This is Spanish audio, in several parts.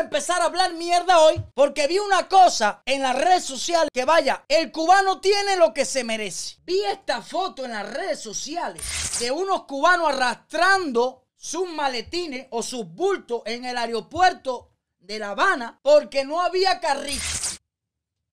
empezar a hablar mierda hoy porque vi una cosa en las redes sociales que vaya, el cubano tiene lo que se merece. Vi esta foto en las redes sociales de unos cubanos arrastrando sus maletines o sus bultos en el aeropuerto de La Habana porque no había carrito.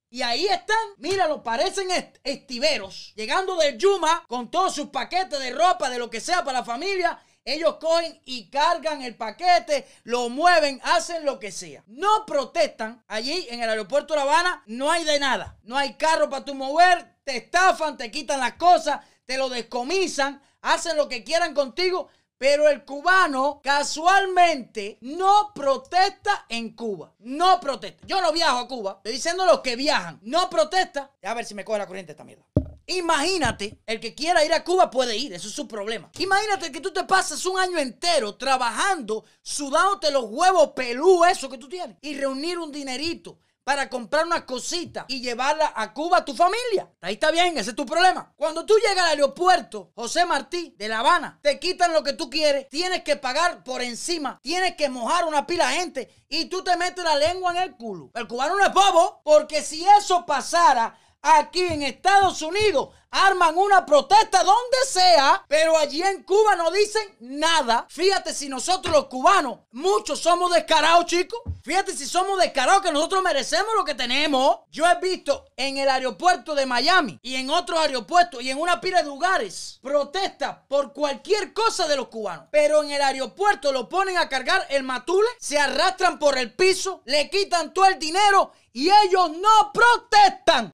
Y ahí están, míralo, parecen estiveros, llegando del Yuma con todos sus paquetes de ropa, de lo que sea para la familia. Ellos cogen y cargan el paquete, lo mueven, hacen lo que sea. No protestan allí en el aeropuerto de La Habana, no hay de nada. No hay carro para tu mover, te estafan, te quitan las cosas, te lo descomisan, hacen lo que quieran contigo. Pero el cubano casualmente no protesta en Cuba. No protesta. Yo no viajo a Cuba. Estoy diciendo los que viajan. No protesta. A ver si me coge la corriente esta mierda. Imagínate, el que quiera ir a Cuba puede ir, eso es su problema. Imagínate que tú te pasas un año entero trabajando, sudándote los huevos pelú, eso que tú tienes, y reunir un dinerito para comprar una cosita y llevarla a Cuba a tu familia. Ahí está bien, ese es tu problema. Cuando tú llegas al aeropuerto José Martí de La Habana, te quitan lo que tú quieres, tienes que pagar por encima, tienes que mojar una pila de gente y tú te metes la lengua en el culo. El cubano no es bobo, porque si eso pasara aquí en Estados Unidos, arman una protesta donde sea, pero allí en Cuba no dicen nada. Fíjate si nosotros los cubanos, muchos somos descarados, chicos. Fíjate si somos descarados que nosotros merecemos lo que tenemos. Yo he visto en el aeropuerto de Miami y en otros aeropuertos y en una pila de lugares protestas por cualquier cosa de los cubanos. Pero en el aeropuerto lo ponen a cargar el matule, se arrastran por el piso, le quitan todo el dinero y ellos no protestan.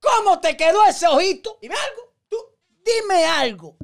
¿Cómo te quedó ese ojito? Dime algo. Tú, dime algo.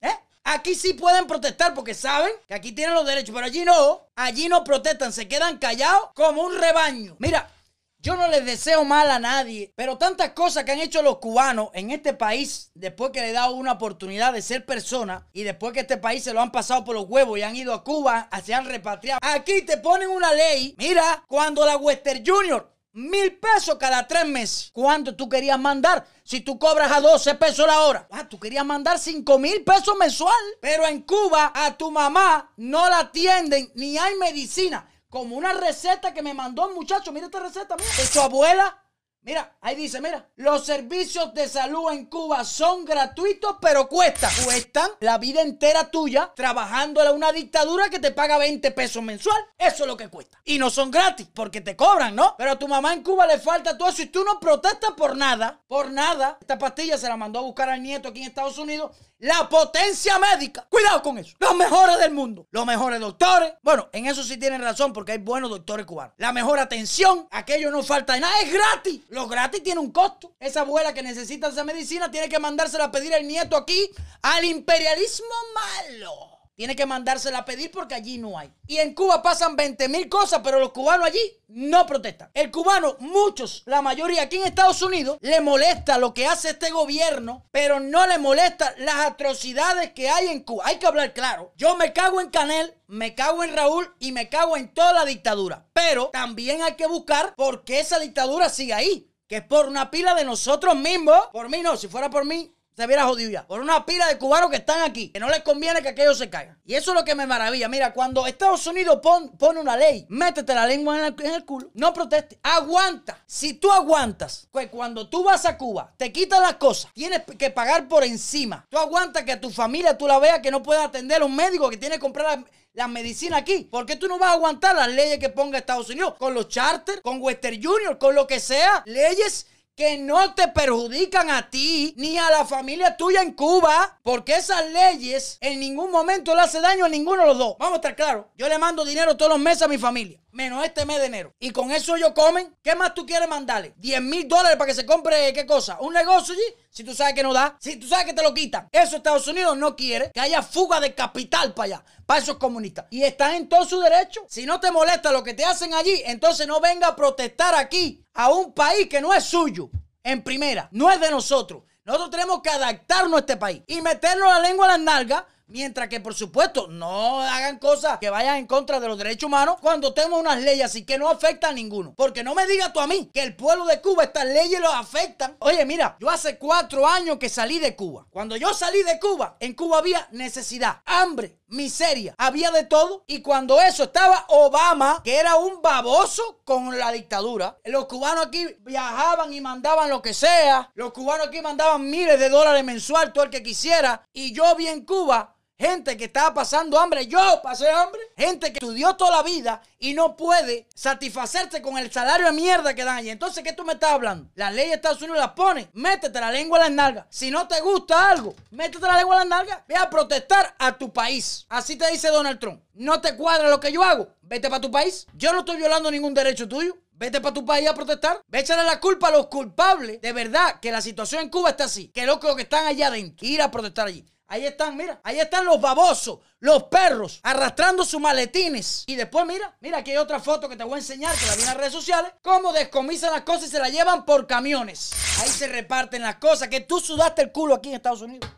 ¿Eh? Aquí sí pueden protestar porque saben que aquí tienen los derechos, pero allí no. Allí no protestan, se quedan callados como un rebaño. Mira, yo no les deseo mal a nadie, pero tantas cosas que han hecho los cubanos en este país después que le he dado una oportunidad de ser persona y después que este país se lo han pasado por los huevos y han ido a Cuba, se han repatriado. Aquí te ponen una ley. Mira, cuando la Western Junior mil pesos cada tres meses. ¿Cuánto tú querías mandar? Si tú cobras a 12 pesos la hora. Ah, tú querías mandar cinco mil pesos mensual. Pero en Cuba a tu mamá no la atienden ni hay medicina. Como una receta que me mandó un muchacho. Mira esta receta, mira. De su abuela Mira, ahí dice, mira, los servicios de salud en Cuba son gratuitos, pero cuestan. Cuestan la vida entera tuya trabajando en una dictadura que te paga 20 pesos mensual. Eso es lo que cuesta. Y no son gratis, porque te cobran, ¿no? Pero a tu mamá en Cuba le falta todo eso y tú no protestas por nada, por nada. Esta pastilla se la mandó a buscar al nieto aquí en Estados Unidos la potencia médica. Cuidado con eso. Los mejores del mundo. Los mejores doctores. Bueno, en eso sí tienen razón porque hay buenos doctores cubanos. La mejor atención. Aquello no falta de nada. Es gratis. Lo gratis tiene un costo. Esa abuela que necesita esa medicina tiene que mandársela a pedir el nieto aquí al imperialismo malo. Tiene que mandársela a pedir porque allí no hay. Y en Cuba pasan 20 mil cosas, pero los cubanos allí no protestan. El cubano, muchos, la mayoría aquí en Estados Unidos, le molesta lo que hace este gobierno, pero no le molesta las atrocidades que hay en Cuba. Hay que hablar claro. Yo me cago en Canel, me cago en Raúl y me cago en toda la dictadura. Pero también hay que buscar por qué esa dictadura sigue ahí. Que es por una pila de nosotros mismos. Por mí no, si fuera por mí, se hubiera jodido ya. Por una pila de cubanos que están aquí, que no les conviene que aquellos se caigan. Y eso es lo que me maravilla. Mira, cuando Estados Unidos pone una ley, métete la lengua en el, culo, no proteste, aguanta. Si tú aguantas, pues cuando tú vas a Cuba, te quitan las cosas, tienes que pagar por encima. Tú aguantas que tu familia tú la veas que no puede atender a un médico que tiene que comprar la, la medicina aquí. ¿Por qué tú no vas a aguantar las leyes que ponga Estados Unidos? Con los charters, con Western Junior, con lo que sea. Leyes que no te perjudican a ti ni a la familia tuya en Cuba, porque esas leyes en ningún momento le hace daño a ninguno de los dos. Vamos a estar claros. Yo le mando dinero todos los meses a mi familia, menos este mes de enero. Y con eso ellos comen. ¿Qué más tú quieres mandarle? 10 mil dólares para que se compre, ¿qué cosa? ¿Un negocio allí? Si tú sabes que no da, si tú sabes que te lo quitan. Eso Estados Unidos no quiere que haya fuga de capital para allá, para esos comunistas. Y están en todo su derecho. Si no te molesta lo que te hacen allí, entonces no venga a protestar aquí a un país que no es suyo. En primera, no es de nosotros. Nosotros tenemos que adaptarnos a este país y meternos la lengua a las nalgas. Mientras que, por supuesto, no hagan cosas que vayan en contra de los derechos humanos cuando tenemos unas leyes así que no afectan a ninguno. Porque no me digas tú a mí que el pueblo de Cuba, estas leyes los afectan. Oye, mira, yo hace cuatro años que salí de Cuba. Cuando yo salí de Cuba, en Cuba había necesidad, hambre, miseria, había de todo. Y cuando eso estaba Obama, que era un baboso con la dictadura, los cubanos aquí viajaban y mandaban lo que sea. Los cubanos aquí mandaban miles de dólares mensual, todo el que quisiera. Y yo vi en Cuba Gente que estaba pasando hambre, yo pasé hambre. Gente que estudió toda la vida y no puede satisfacerse con el salario de mierda que dan allí. Entonces, ¿qué tú me estás hablando? La ley de Estados Unidos la pone. Métete la lengua en las nalgas. Si no te gusta algo, métete la lengua en las nalgas. Ve a protestar a tu país. Así te dice Donald Trump. No te cuadra lo que yo hago. Vete para tu país. Yo no estoy violando ningún derecho tuyo. Vete para tu país a protestar. Ve echarle la culpa a los culpables. De verdad que la situación en Cuba está así. Que los que están allá adentro. Ir a protestar allí. Ahí están, mira, ahí están los babosos, los perros, arrastrando sus maletines. Y después, mira, mira, aquí hay otra foto que te voy a enseñar, que la vi en las redes sociales, cómo descomisan las cosas y se las llevan por camiones. Ahí se reparten las cosas, que tú sudaste el culo aquí en Estados Unidos.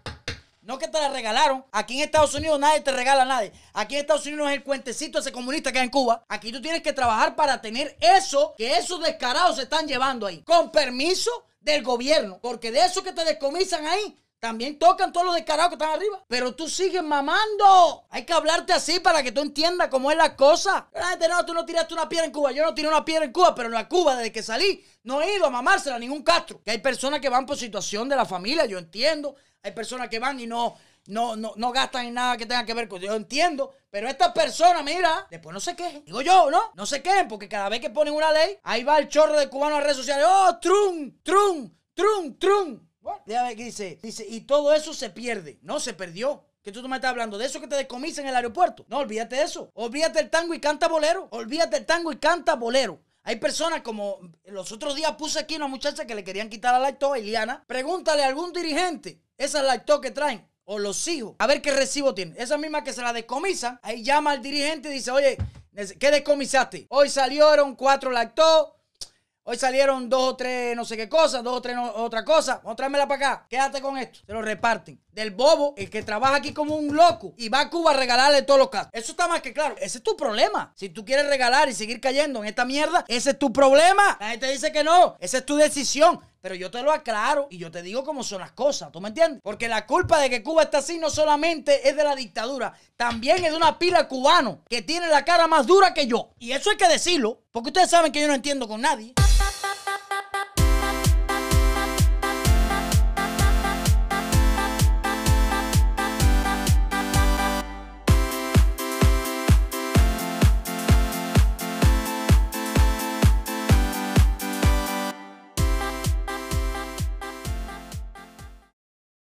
No que te la regalaron. Aquí en Estados Unidos nadie te regala a nadie. Aquí en Estados Unidos no es el cuentecito ese comunista que hay en Cuba. Aquí tú tienes que trabajar para tener eso que esos descarados se están llevando ahí. Con permiso del gobierno. Porque de eso que te descomisan ahí, también tocan todos los descarados que están arriba. Pero tú sigues mamando. Hay que hablarte así para que tú entiendas cómo es la cosa. No, tú no tiraste una piedra en Cuba. Yo no tiré una piedra en Cuba, pero en la Cuba, desde que salí, no he ido a mamársela a ningún castro. Que hay personas que van por situación de la familia, yo entiendo. Hay personas que van y no, no, no, no gastan en nada que tenga que ver con. Yo entiendo. Pero estas personas, mira, después no se quejen. Digo yo, ¿no? No se quejen porque cada vez que ponen una ley, ahí va el chorro de cubanos a redes sociales. ¡Oh, trum, trum, trum, trum! Ver qué dice. Dice, y todo eso se pierde. No, se perdió. Que tú me estás hablando de eso que te descomisa en el aeropuerto. No, olvídate de eso. Olvídate el tango y canta bolero. Olvídate el tango y canta bolero. Hay personas como los otros días puse aquí una muchacha que le querían quitar la lacto a Iliana. Pregúntale a algún dirigente esa lacto que traen o los hijos a ver qué recibo tiene. Esa misma que se la descomisa. Ahí llama al dirigente y dice, oye, ¿qué descomisaste? Hoy salieron cuatro lactos Hoy salieron dos o tres no sé qué cosas, dos o tres otra cosa. Vamos a para acá. Quédate con esto. Se lo reparten. Del bobo, el que trabaja aquí como un loco y va a Cuba a regalarle todos los casos. Eso está más que claro. Ese es tu problema. Si tú quieres regalar y seguir cayendo en esta mierda, ese es tu problema. La gente dice que no. Esa es tu decisión. Pero yo te lo aclaro y yo te digo cómo son las cosas, ¿tú me entiendes? Porque la culpa de que Cuba está así no solamente es de la dictadura, también es de una pila cubano que tiene la cara más dura que yo. Y eso hay que decirlo, porque ustedes saben que yo no entiendo con nadie.